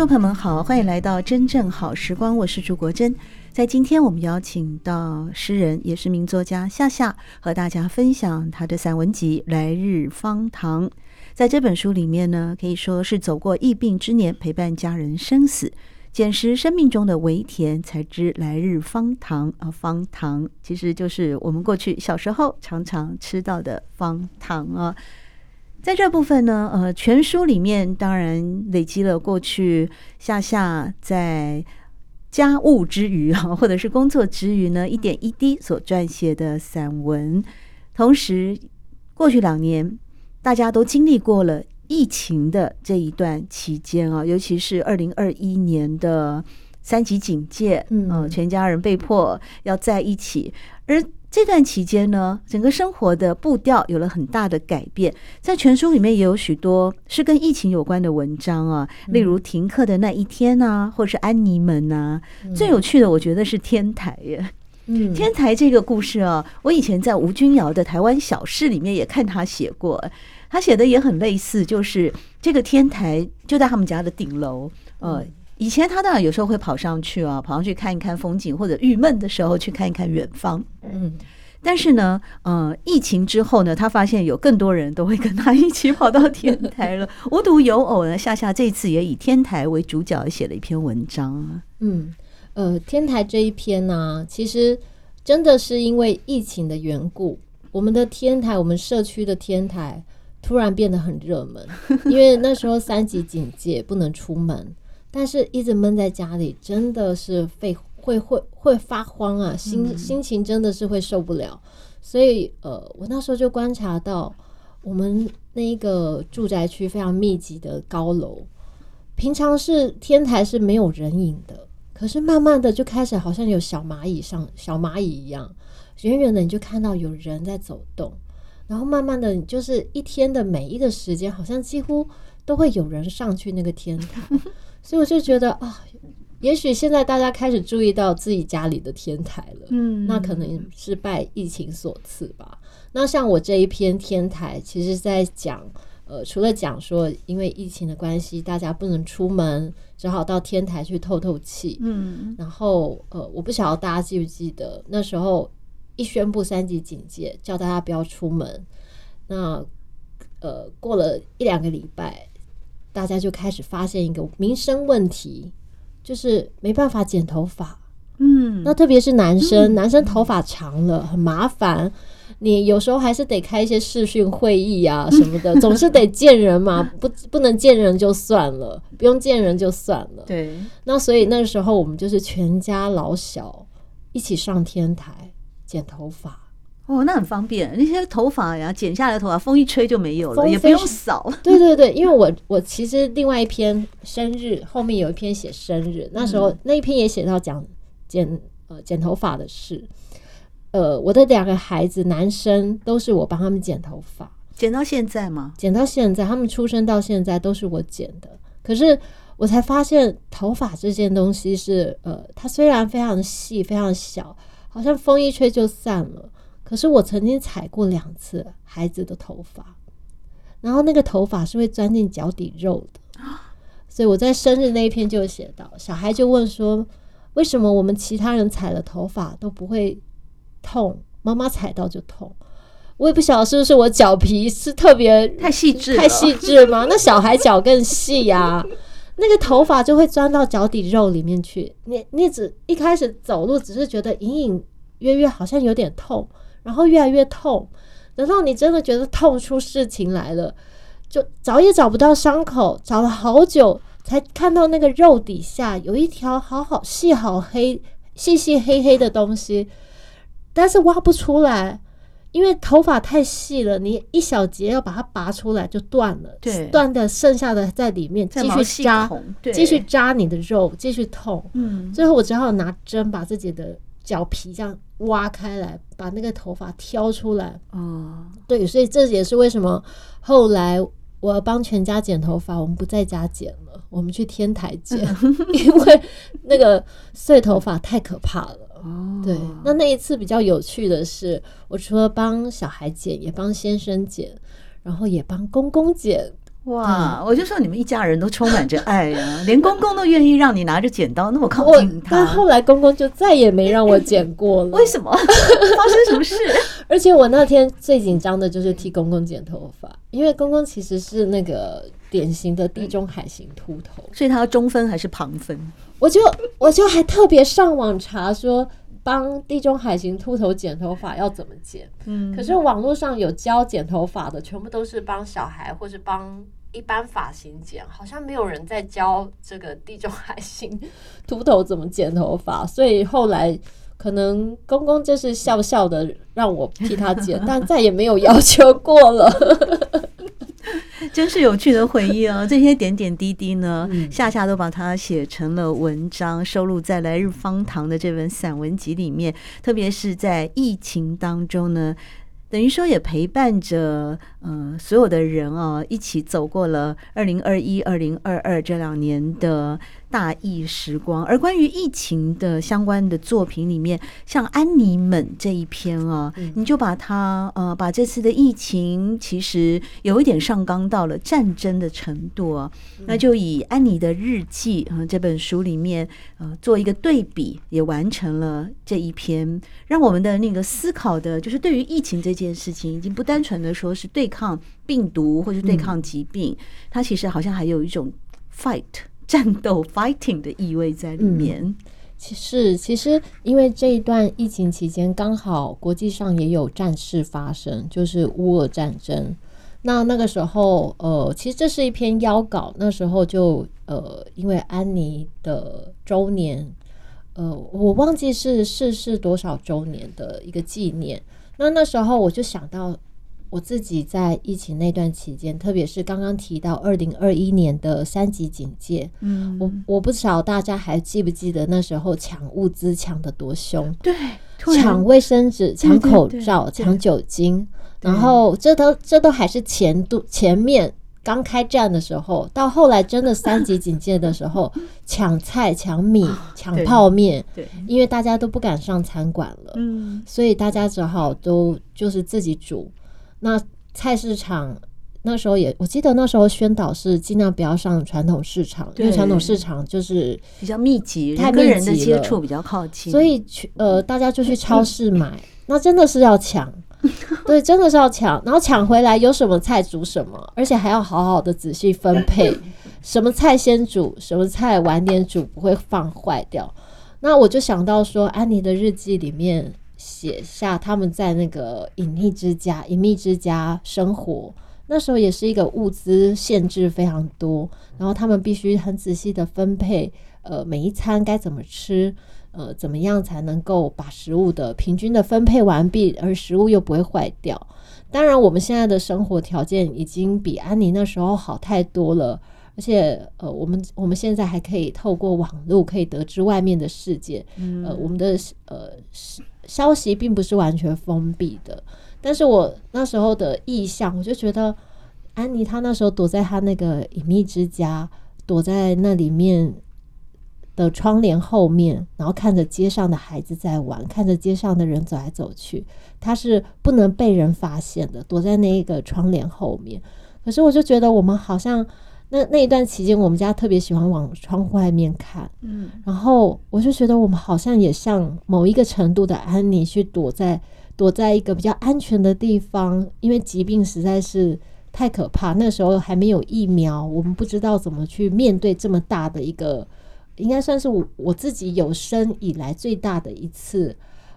众朋友们好，欢迎来到真正好时光，我是朱国珍。在今天，我们邀请到诗人，也是名作家夏夏，和大家分享他的散文集《来日方长》。在这本书里面呢，可以说是走过疫病之年，陪伴家人生死，捡拾生命中的微甜，才知来日方长啊！方糖其实就是我们过去小时候常常吃到的方糖啊。在这部分呢，呃，全书里面当然累积了过去夏夏在。家务之余啊，或者是工作之余呢，一点一滴所撰写的散文。同时，过去两年大家都经历过了疫情的这一段期间啊，尤其是二零二一年的三级警戒，嗯，全家人被迫要在一起，而。这段期间呢，整个生活的步调有了很大的改变。在全书里面也有许多是跟疫情有关的文章啊，例如停课的那一天啊，或是安妮们啊。最有趣的，我觉得是天台耶。嗯，天台这个故事啊，我以前在吴君瑶的《台湾小事》里面也看他写过，他写的也很类似，就是这个天台就在他们家的顶楼，呃。以前他当然有时候会跑上去啊，跑上去看一看风景，或者郁闷的时候去看一看远方。嗯，但是呢，呃，疫情之后呢，他发现有更多人都会跟他一起跑到天台了。无独有偶呢，夏夏这次也以天台为主角写了一篇文章啊。嗯，呃，天台这一篇呢，啊，其实真的是因为疫情的缘故，我们的天台，我们社区的天台突然变得很热门，因为那时候三级警戒，不能出门。但是一直闷在家里，真的是会会会会发慌啊，心心情真的是会受不了。所以呃，我那时候就观察到，我们那一个住宅区非常密集的高楼，平常是天台是没有人影的，可是慢慢的就开始好像有小蚂蚁上小蚂蚁一样，远远的你就看到有人在走动，然后慢慢的你就是一天的每一个时间，好像几乎都会有人上去那个天台。所以我就觉得啊，也许现在大家开始注意到自己家里的天台了，嗯，那可能是拜疫情所赐吧。那像我这一篇天台，其实在讲，呃，除了讲说因为疫情的关系，大家不能出门，只好到天台去透透气，嗯，然后呃，我不晓得大家记不记得那时候一宣布三级警戒，叫大家不要出门，那呃，过了一两个礼拜。大家就开始发现一个民生问题，就是没办法剪头发。嗯，那特别是男生，嗯、男生头发长了很麻烦，你有时候还是得开一些视讯会议啊 什么的，总是得见人嘛，不不能见人就算了，不用见人就算了。对，那所以那个时候我们就是全家老小一起上天台剪头发。哦，那很方便，那些头发呀，剪下来的头发，风一吹就没有了，也不用扫。对对对，因为我我其实另外一篇生日后面有一篇写生日，那时候那一篇也写到讲剪呃剪头发的事。呃，我的两个孩子男生都是我帮他们剪头发，剪到现在吗？剪到现在，他们出生到现在都是我剪的。可是我才发现，头发这件东西是呃，它虽然非常细，非常小，好像风一吹就散了。可是我曾经踩过两次孩子的头发，然后那个头发是会钻进脚底肉的，所以我在生日那一篇就写到，小孩就问说，为什么我们其他人踩了头发都不会痛，妈妈踩到就痛？我也不晓得是不是我脚皮是特别太细致，太细致吗？那小孩脚更细呀，那个头发就会钻到脚底肉里面去。你你只一开始走路只是觉得隐隐约约好像有点痛。然后越来越痛，等到你真的觉得痛出事情来了，就找也找不到伤口，找了好久才看到那个肉底下有一条好好细好黑 细细黑黑的东西，但是挖不出来，因为头发太细了，你一小节要把它拔出来就断了，断的剩下的在里面继续扎，继续扎你的肉，继续痛。嗯，最后我只好拿针把自己的脚皮这样挖开来，把那个头发挑出来。哦，对，所以这也是为什么后来我要帮全家剪头发，我们不在家剪了，我们去天台剪，因为那个碎头发太可怕了。哦，对，那那一次比较有趣的是，我除了帮小孩剪，也帮先生剪，然后也帮公公剪。哇，我就说你们一家人都充满着爱呀、啊，连公公都愿意让你拿着剪刀那么靠近他。但后来公公就再也没让我剪过了。为什么？发生什么事？而且我那天最紧张的就是替公公剪头发，因为公公其实是那个典型的地中海型秃头，所以他要中分还是旁分？我就我就还特别上网查说，帮地中海型秃头剪头发要怎么剪。嗯，可是网络上有教剪头发的，全部都是帮小孩或是帮一般发型剪，好像没有人在教这个地中海型秃头怎么剪头发。所以后来可能公公就是笑笑的让我替他剪，但再也没有要求过了。真是有趣的回忆哦！这些点点滴滴呢，夏夏都把它写成了文章，收录在《来日方长》的这本散文集里面。特别是在疫情当中呢，等于说也陪伴着呃所有的人啊，一起走过了二零二一、二零二二这两年的。大疫时光，而关于疫情的相关的作品里面，像安妮们这一篇啊，嗯、你就把它呃，把这次的疫情其实有一点上纲到了战争的程度啊，嗯、那就以安妮的日记啊、呃、这本书里面呃做一个对比，也完成了这一篇，让我们的那个思考的，就是对于疫情这件事情，已经不单纯的说是对抗病毒或是对抗疾病，嗯、它其实好像还有一种 fight。战斗 （fighting） 的意味在里面。其实，其实因为这一段疫情期间，刚好国际上也有战事发生，就是乌俄战争。那那个时候，呃，其实这是一篇邀稿。那时候就，呃，因为安妮的周年，呃，我忘记是逝世多少周年的一个纪念。那那时候我就想到。我自己在疫情那段期间，特别是刚刚提到二零二一年的三级警戒，嗯，我我不知道大家还记不记得那时候抢物资抢的多凶，对，抢卫生纸、抢口罩、抢酒精，然后这都这都还是前度前面刚开战的时候，到后来真的三级警戒的时候，抢菜、抢米、抢泡面，对，因为大家都不敢上餐馆了，嗯，所以大家只好都就是自己煮。那菜市场那时候也，我记得那时候宣导是尽量不要上传统市场，因为传统市场就是比较密集，太跟人的接触比较靠近，所以去呃大家就去超市买，那真的是要抢，对，真的是要抢，然后抢回来有什么菜煮什么，而且还要好好的仔细分配，什么菜先煮，什么菜晚点煮不会放坏掉。那我就想到说，安妮的日记里面。写下他们在那个隐秘之家、隐秘之家生活，那时候也是一个物资限制非常多，然后他们必须很仔细的分配，呃，每一餐该怎么吃，呃，怎么样才能够把食物的平均的分配完毕，而食物又不会坏掉。当然，我们现在的生活条件已经比安妮那时候好太多了，而且，呃，我们我们现在还可以透过网络可以得知外面的世界，呃，我们的呃是。消息并不是完全封闭的，但是我那时候的意象，我就觉得安妮她那时候躲在她那个隐秘之家，躲在那里面的窗帘后面，然后看着街上的孩子在玩，看着街上的人走来走去，她是不能被人发现的，躲在那一个窗帘后面。可是我就觉得我们好像。那那一段期间，我们家特别喜欢往窗户外面看，嗯，然后我就觉得我们好像也像某一个程度的安妮，去躲在躲在一个比较安全的地方，因为疾病实在是太可怕。那时候还没有疫苗，我们不知道怎么去面对这么大的一个，应该算是我我自己有生以来最大的一次，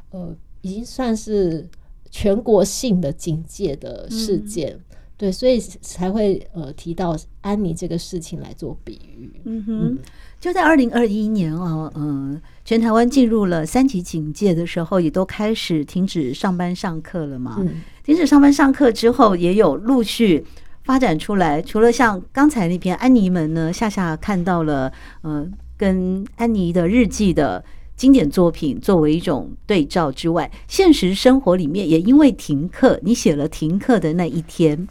呃，已经算是全国性的警戒的事件。嗯对，所以才会呃提到安妮这个事情来做比喻。嗯哼，就在二零二一年啊，嗯、呃，全台湾进入了三级警戒的时候，也都开始停止上班上课了嘛。嗯、停止上班上课之后，也有陆续发展出来。除了像刚才那篇安妮们呢，夏夏看到了，呃，跟安妮的日记的。经典作品作为一种对照之外，现实生活里面也因为停课，你写了停课的那一天。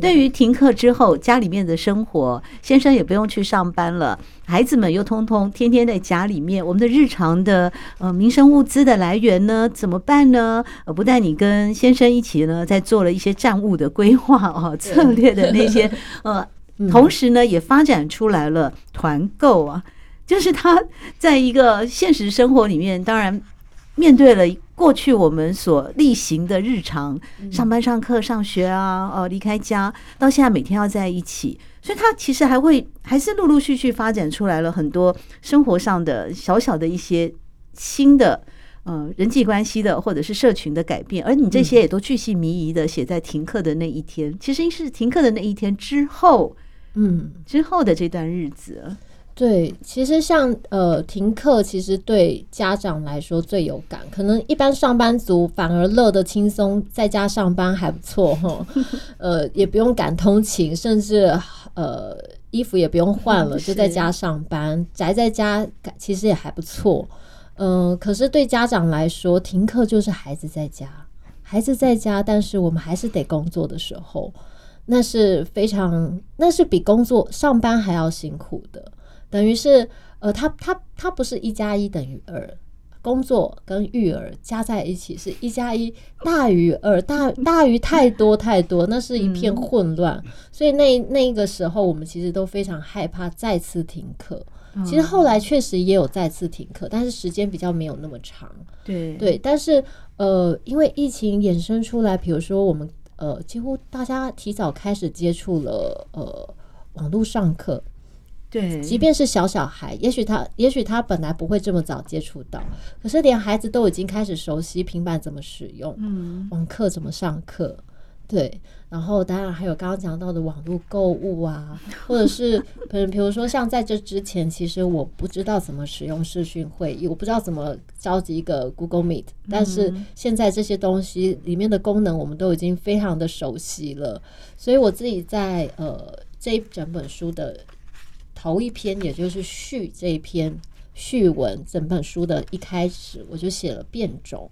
对于停课之后家里面的生活，先生也不用去上班了，孩子们又通通天天在家里面，我们的日常的呃民生物资的来源呢，怎么办呢？呃，不但你跟先生一起呢，在做了一些战务的规划啊，策略的那些呃，同时呢，也发展出来了团购啊。就是他 在一个现实生活里面，当然面对了过去我们所例行的日常，上班、上课、上学啊，哦，离开家，到现在每天要在一起，所以他其实还会还是陆陆续续发展出来了很多生活上的小小的一些新的呃人际关系的或者是社群的改变，而你这些也都巨细靡遗的写在停课的那一天，其实是停课的那一天之后，嗯，之后的这段日子。对，其实像呃停课，其实对家长来说最有感。可能一般上班族反而乐得轻松，在家上班还不错哈。呃，也不用赶通勤，甚至呃衣服也不用换了，就在家上班，宅在家其实也还不错。嗯、呃，可是对家长来说，停课就是孩子在家，孩子在家，但是我们还是得工作的时候，那是非常，那是比工作上班还要辛苦的。等于是，呃，他他他不是一加一等于二，工作跟育儿加在一起是一加一大于二，大大于太多太多，那是一片混乱。所以那那个时候，我们其实都非常害怕再次停课。其实后来确实也有再次停课，但是时间比较没有那么长。对对，但是呃，因为疫情衍生出来，比如说我们呃，几乎大家提早开始接触了呃网络上课。对，即便是小小孩，也许他，也许他本来不会这么早接触到，可是连孩子都已经开始熟悉平板怎么使用，嗯，网课怎么上课，对，然后当然还有刚刚讲到的网络购物啊，或者是，比比如说像在这之前，其实我不知道怎么使用视讯会议，我不知道怎么召集一个 Google Meet，但是现在这些东西里面的功能，我们都已经非常的熟悉了，所以我自己在呃这一整本书的。头一篇，也就是序这一篇序文，整本书的一开始我就写了变种。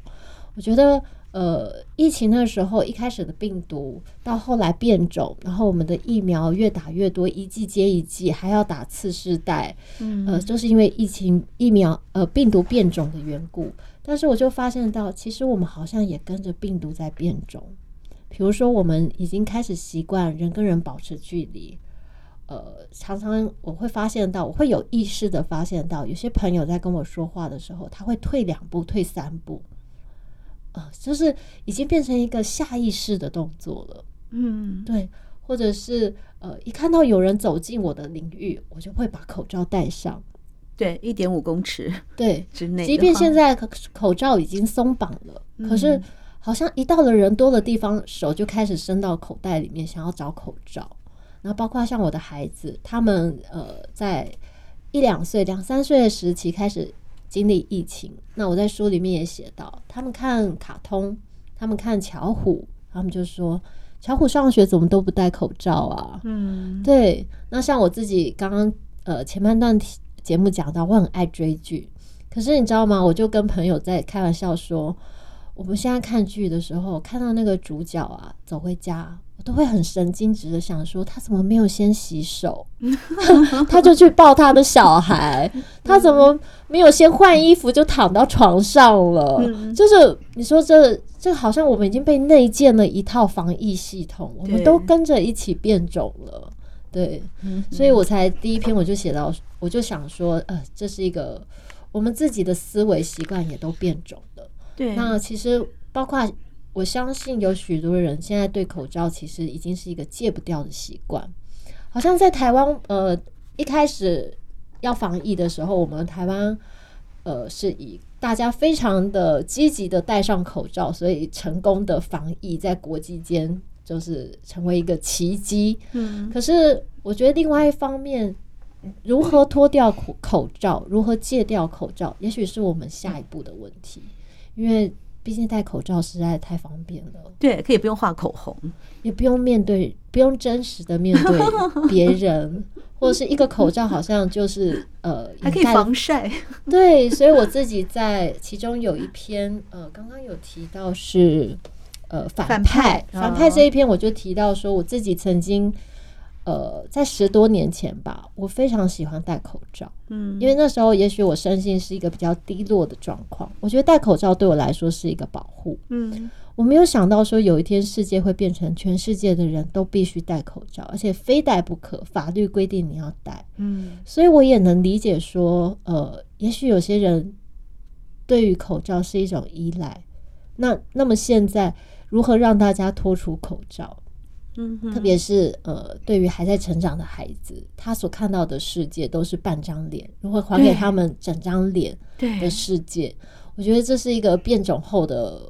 我觉得，呃，疫情的时候，一开始的病毒到后来变种，然后我们的疫苗越打越多，一剂接一剂，还要打次世代，嗯，呃，就是因为疫情疫苗呃病毒变种的缘故。但是我就发现到，其实我们好像也跟着病毒在变种。比如说，我们已经开始习惯人跟人保持距离。呃，常常我会发现到，我会有意识的发现到，有些朋友在跟我说话的时候，他会退两步、退三步，呃，就是已经变成一个下意识的动作了。嗯，对，或者是呃，一看到有人走进我的领域，我就会把口罩戴上。对，一点五公尺 对之内，即便现在口罩已经松绑了，嗯，可是好像一到了人多的地方，手就开始伸到口袋里面，想要找口罩。然后包括像我的孩子，他们呃在一两岁、两三岁的时期开始经历疫情。那我在书里面也写到，他们看卡通，他们看巧虎，他们就说巧虎上学怎么都不戴口罩啊？嗯，对。那像我自己刚刚呃前半段节目讲到，我很爱追剧，可是你知道吗？我就跟朋友在开玩笑说，我们现在看剧的时候，看到那个主角啊走回家。我都会很神经质的想说，他怎么没有先洗手？他就去抱他的小孩，他怎么没有先换衣服就躺到床上了？就是你说这这好像我们已经被内建了一套防疫系统，我们都跟着一起变种了。对，所以我才第一篇我就写到，我就想说，呃，这是一个我们自己的思维习惯也都变种了。对，那其实包括。我相信有许多人现在对口罩其实已经是一个戒不掉的习惯。好像在台湾，呃，一开始要防疫的时候，我们台湾呃是以大家非常的积极的戴上口罩，所以成功的防疫在国际间就是成为一个奇迹。嗯，可是我觉得另外一方面，如何脱掉口口罩，如何戒掉口罩，也许是我们下一步的问题，因为毕竟戴口罩实在太方便了。对，可以不用画口红，也不用面对，不用真实的面对 别人。或者是一个口罩，好像就是呃，还可以防晒。对，所以我自己在其中有一篇呃，刚刚有提到是呃反派，反派，反派这一篇，我就提到说，我自己曾经呃在十多年前吧，我非常喜欢戴口罩，嗯，因为那时候也许我身心是一个比较低落的状况，我觉得戴口罩对我来说是一个保护，嗯。我没有想到说有一天世界会变成全世界的人都必须戴口罩，而且非戴不可，法律规定你要戴。嗯，所以我也能理解说，呃，也许有些人对于口罩是一种依赖。那那么现在如何让大家脱除口罩？嗯，特别是呃，对于还在成长的孩子，他所看到的世界都是半张脸，如何还给他们整张脸的世界？我觉得这是一个变种后的。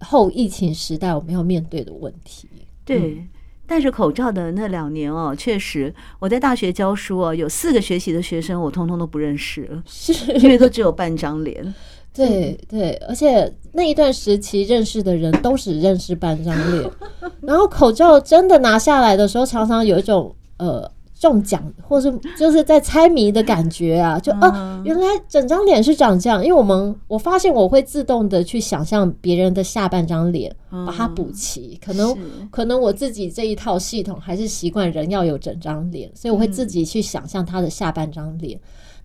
后疫情时代，我们要面对的问题。对，戴着口罩的那两年哦，确实，我在大学教书哦，有四个学期的学生，我通通都不认识了，是因为都只有半张脸。对对，而且那一段时期认识的人都只认识半张脸，然后口罩真的拿下来的时候，常常有一种呃。中奖，或是就是在猜谜的感觉啊，就啊，原来整张脸是长这样。因为我们我发现我会自动的去想象别人的下半张脸，把它补齐。可能可能我自己这一套系统还是习惯人要有整张脸，所以我会自己去想象他的下半张脸。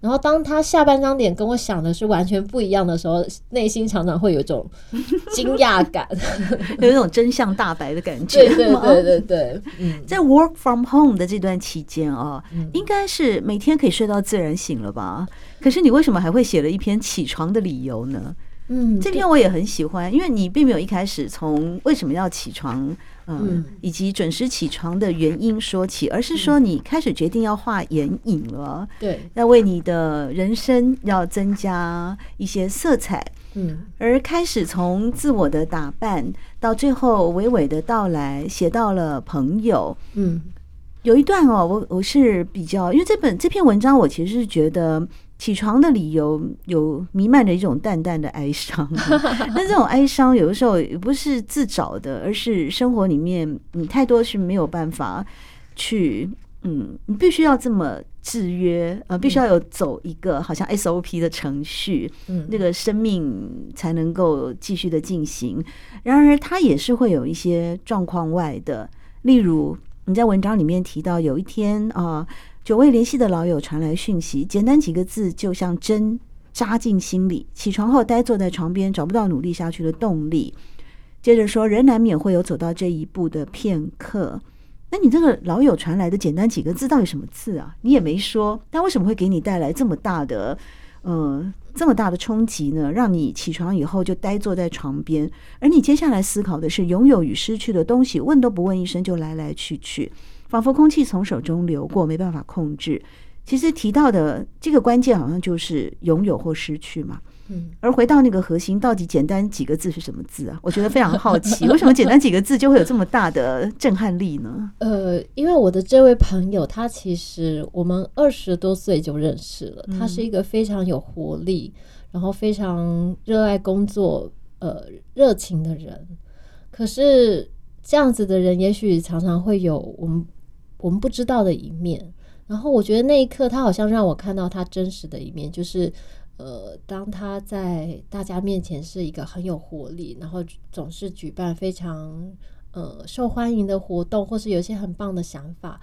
然后当他下半张脸跟我想的是完全不一样的时候，内心常常会有一种 惊讶感，有一种真相大白的感觉。对对对对对。嗯，在 work from home 的这段期间啊，应该是每天可以睡到自然醒了吧？可是你为什么还会写了一篇起床的理由呢？嗯，这篇我也很喜欢，因为你并没有一开始从为什么要起床。嗯，以及准时起床的原因说起，而是说你开始决定要画眼影了，对，要为你的人生要增加一些色彩，嗯，而开始从自我的打扮到最后娓娓的到来，写到了朋友，嗯，有一段哦，我我是比较，因为这本这篇文章，我其实是觉得。起床的理由有弥漫着一种淡淡的哀伤，那这种哀伤有的时候也不是自找的，而是生活里面你太多是没有办法去，嗯，你必须要这么制约，呃，必须要有走一个好像 SOP 的程序，嗯，那个生命才能够继续的进行。然而，它也是会有一些状况外的，例如你在文章里面提到有一天啊。久未联系的老友传来讯息，简单几个字就像针扎进心里。起床后呆坐在床边，找不到努力下去的动力。接着说，人难免会有走到这一步的片刻。那你这个老友传来的简单几个字，到底什么字啊？你也没说，但为什么会给你带来这么大的，呃，这么大的冲击呢？让你起床以后就呆坐在床边，而你接下来思考的是拥有与失去的东西，问都不问一声就来来去去。仿佛空气从手中流过，没办法控制。其实提到的这个关键，好像就是拥有或失去嘛。嗯，而回到那个核心，到底简单几个字是什么字啊？我觉得非常好奇，为什么简单几个字就会有这么大的震撼力呢？呃，因为我的这位朋友，他其实我们二十多岁就认识了。他是一个非常有活力，然后非常热爱工作、呃，热情的人。可是这样子的人，也许常常会有我们。我们不知道的一面，然后我觉得那一刻他好像让我看到他真实的一面，就是呃，当他在大家面前是一个很有活力，然后总是举办非常呃受欢迎的活动，或是有一些很棒的想法，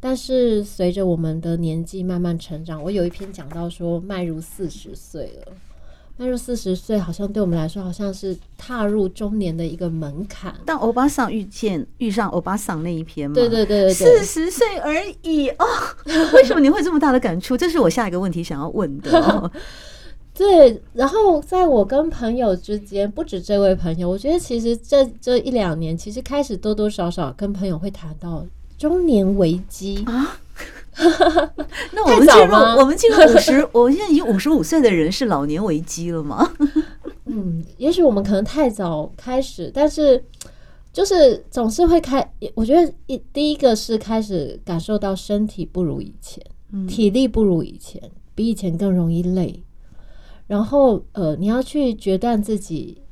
但是随着我们的年纪慢慢成长，我有一篇讲到说迈入四十岁了。迈入四十岁，好像对我们来说，好像是踏入中年的一个门槛。但欧巴桑遇见遇上欧巴桑那一篇嘛，对对对对，四十岁而已哦。为什么你会这么大的感触？这是我下一个问题想要问的哦。对，然后在我跟朋友之间，不止这位朋友，我觉得其实这这一两年，其实开始多多少少跟朋友会谈到中年危机啊。那我们进入我们进入五十，我们现在已经五十五岁的人是老年危机了吗？嗯，也许我们可能太早开始，但是就是总是会开，我觉得一第一个是开始感受到身体不如以前，嗯、体力不如以前，比以前更容易累。然后呃，你要去决断自己，你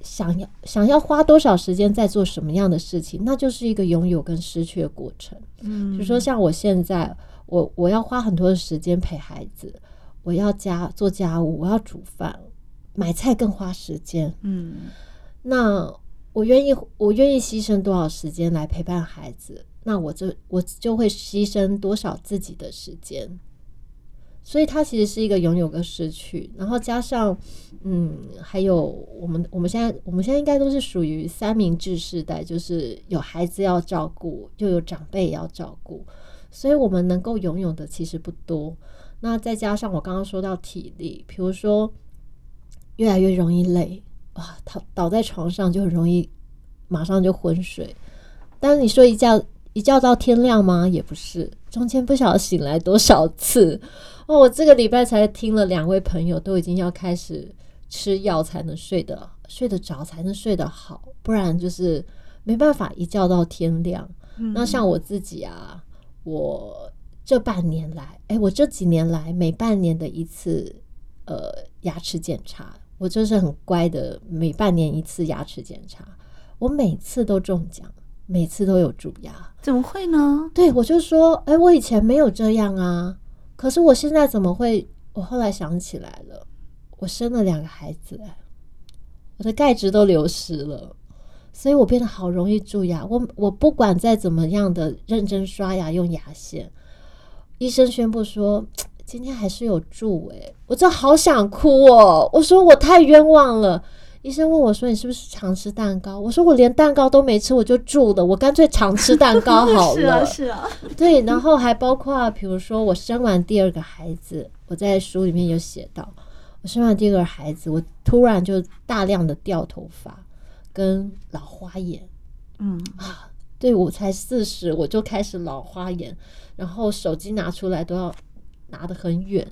想要想要花多少时间在做什么样的事情，那就是一个拥有跟失去的过程。嗯，比如说像我现在，我我要花很多的时间陪孩子，我要家做家务，我要煮饭，买菜更花时间。嗯，那我愿意我愿意牺牲多少时间来陪伴孩子，那我就我就会牺牲多少自己的时间。所以它其实是一个拥有跟失去，然后加上，嗯，还有我们我们现在我们现在应该都是属于三明治世代，就是有孩子要照顾，又有长辈要照顾，所以我们能够拥有的其实不多。那再加上我刚刚说到体力，比如说越来越容易累，哇，倒倒在床上就很容易马上就昏睡。但是你说一觉一觉到天亮吗？也不是，中间不晓得醒来多少次。哦，我这个礼拜才听了两位朋友都已经要开始吃药才能睡得睡得着，才能睡得好，不然就是没办法一觉到天亮。嗯、那像我自己啊，我这半年来，哎，我这几年来每半年的一次呃牙齿检查，我就是很乖的，每半年一次牙齿检查，我每次都中奖，每次都有蛀牙，怎么会呢？对，我就说，哎，我以前没有这样啊。可是我现在怎么会？我后来想起来了，我生了两个孩子，我的钙质都流失了，所以我变得好容易蛀牙。我我不管再怎么样的认真刷牙用牙线，医生宣布说今天还是有蛀，诶，我真好想哭哦！我说我太冤枉了。医生问我说：“你是不是常吃蛋糕？”我说：“我连蛋糕都没吃，我就住了。我干脆常吃蛋糕 好了。”是啊，是啊，对。然后还包括，比如说我生完第二个孩子，我在书里面有写到，我生完第二个孩子，我突然就大量的掉头发跟老花眼。嗯啊，对，我才四十，我就开始老花眼，然后手机拿出来都要拿得很远。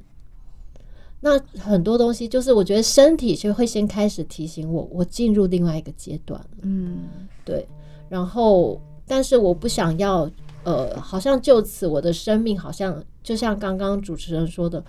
那很多东西就是，我觉得身体就会先开始提醒我，我进入另外一个阶段。嗯，对。然后，但是我不想要，呃，好像就此我的生命好像就像刚刚主持人说的，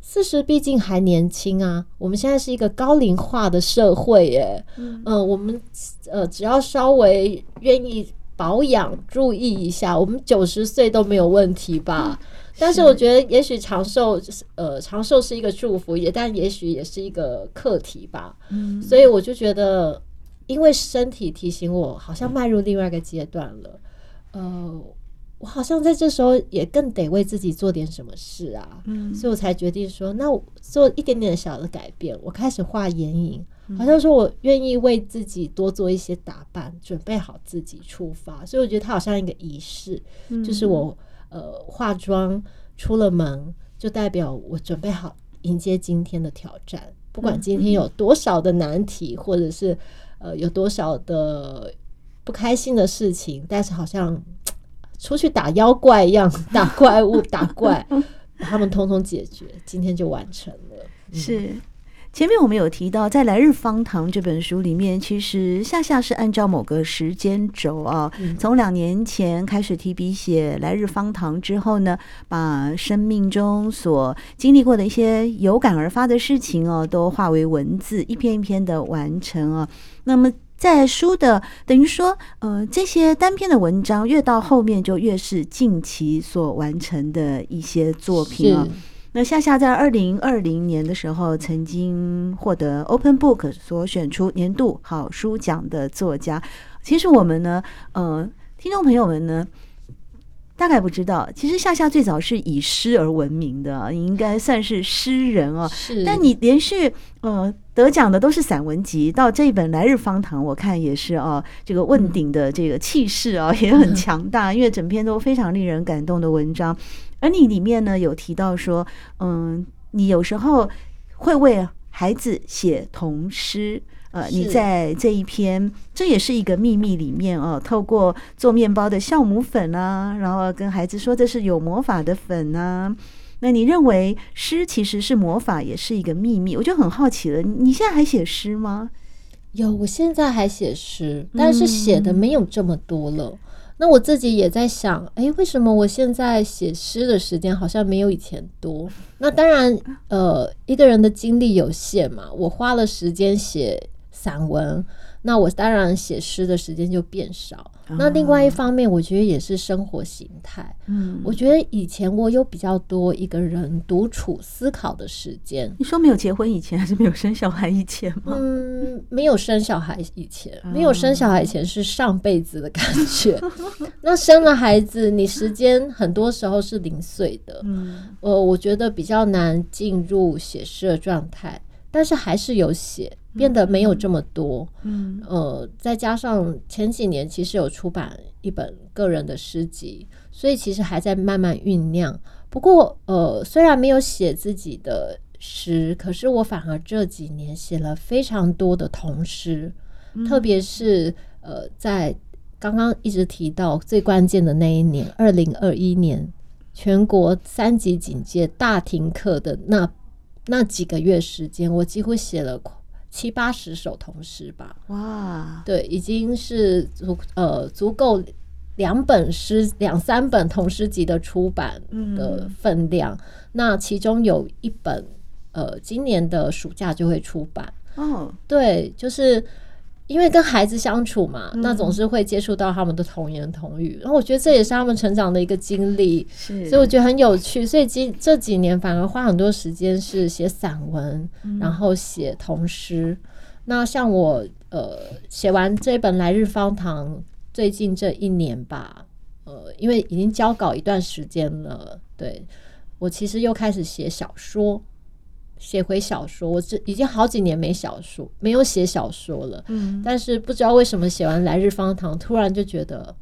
四十毕竟还年轻啊。我们现在是一个高龄化的社会，耶。嗯，呃，我们呃只要稍微愿意保养、注意一下，我们九十岁都没有问题吧。嗯但是我觉得，也许长寿就是呃，长寿是一个祝福，也但也许也是一个课题吧。嗯，所以我就觉得，因为身体提醒我，好像迈入另外一个阶段了。呃，我好像在这时候也更得为自己做点什么事啊。嗯，所以我才决定说，那我做一点点小的改变。我开始画眼影，好像说我愿意为自己多做一些打扮，准备好自己出发。所以我觉得它好像一个仪式，就是我。呃，化妆出了门，就代表我准备好迎接今天的挑战。不管今天有多少的难题，或者是呃有多少的不开心的事情，但是好像出去打妖怪一样，打怪物、打怪，把他们通通解决，今天就完成了。是。前面我们有提到，在《来日方长》这本书里面，其实夏夏是按照某个时间轴啊，从两年前开始提笔写《来日方长》之后呢，把生命中所经历过的一些有感而发的事情哦，都化为文字，一篇一篇的完成啊。那么在书的等于说，呃，这些单篇的文章越到后面就越是近期所完成的一些作品啊。那夏夏在二零二零年的时候，曾经获得 Open Book 所选出年度好书奖的作家。其实我们呢，呃，听众朋友们呢，大概不知道，其实夏夏最早是以诗而闻名的，你应该算是诗人哦。是。但你连续呃得奖的都是散文集，到这一本《来日方长》，我看也是哦，这个问鼎的这个气势啊 也很强大，因为整篇都非常令人感动的文章。而你里面呢，有提到说，嗯，你有时候会为孩子写童诗，呃，你在这一篇，这也是一个秘密里面哦，透过做面包的酵母粉啊，然后跟孩子说这是有魔法的粉啊。那你认为诗其实是魔法，也是一个秘密？我就很好奇了，你现在还写诗吗？有，我现在还写诗，但是写的没有这么多了。嗯、那我自己也在想，哎、欸，为什么我现在写诗的时间好像没有以前多？那当然，呃，一个人的精力有限嘛，我花了时间写散文。那我当然写诗的时间就变少。嗯、那另外一方面，我觉得也是生活形态。嗯，我觉得以前我有比较多一个人独处思考的时间。你说没有结婚以前，还是没有生小孩以前吗？嗯，没有生小孩以前，嗯、没有生小孩以前是上辈子的感觉。那生了孩子，你时间很多时候是零碎的。嗯，呃，我觉得比较难进入写诗的状态。但是还是有写，变得没有这么多。嗯，呃，再加上前几年其实有出版一本个人的诗集，所以其实还在慢慢酝酿。不过，呃，虽然没有写自己的诗，可是我反而这几年写了非常多的童诗，嗯、特别是呃，在刚刚一直提到最关键的那一年，二零二一年全国三级警戒大停课的那。那几个月时间，我几乎写了七八十首童诗吧。哇，对，已经是足呃足够两本诗两三本童诗集的出版的分量。嗯、那其中有一本呃今年的暑假就会出版。哦，对，就是。因为跟孩子相处嘛，嗯、那总是会接触到他们的童言童语，然后我觉得这也是他们成长的一个经历，所以我觉得很有趣。所以今这几年反而花很多时间是写散文，嗯、然后写童诗。那像我呃写完这本《来日方长》，最近这一年吧，呃，因为已经交稿一段时间了，对，我其实又开始写小说。写回小说，我这已经好几年没小说，没有写小说了。嗯，但是不知道为什么写完《来日方长》，突然就觉得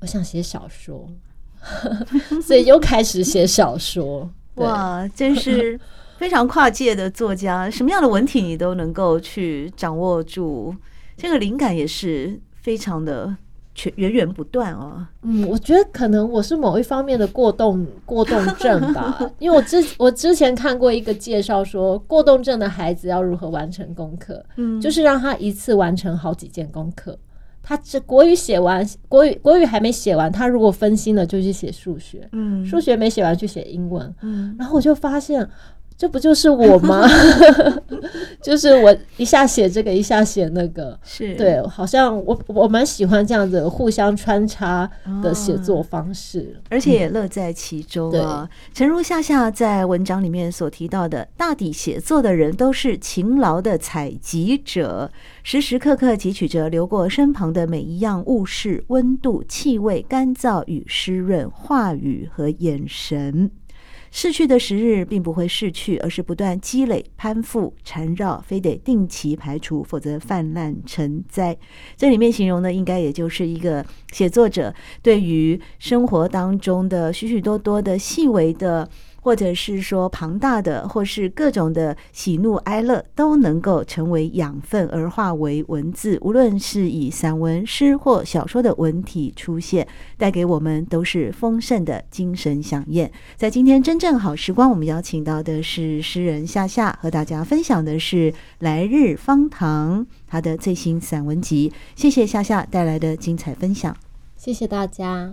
我想写小说，所以又开始写小说。哇，真是非常跨界的作家，什么样的文体你都能够去掌握住，这个灵感也是非常的。源源不断哦，嗯，我觉得可能我是某一方面的过动 过动症吧，因为我之我之前看过一个介绍说，过动症的孩子要如何完成功课，嗯，就是让他一次完成好几件功课。他这国语写完，国语国语还没写完，他如果分心了就去写数学，嗯，数学没写完去写英文，嗯，然后我就发现。这不就是我吗？就是我一下写这个，一下写那个，是对，好像我我蛮喜欢这样子互相穿插的写作方式，而且也乐在其中啊。诚如夏夏在文章里面所提到的，大抵写作的人都是勤劳的采集者，时时刻刻汲取着流过身旁的每一样物事，温度、气味、干燥与湿润，话语和眼神。逝去的时日并不会逝去，而是不断积累、攀附、缠绕，非得定期排除，否则泛滥成灾。这里面形容的，应该也就是一个写作者对于生活当中的许许多多的细微的。或者是说庞大的，或是各种的喜怒哀乐，都能够成为养分而化为文字。无论是以散文、诗或小说的文体出现，带给我们都是丰盛的精神饗宴。在今天真正好时光，我们邀请到的是诗人夏夏，和大家分享的是《来日方长》他的最新散文集。谢谢夏夏带来的精彩分享，谢谢大家。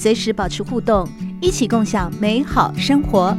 随时保持互动，一起共享美好生活。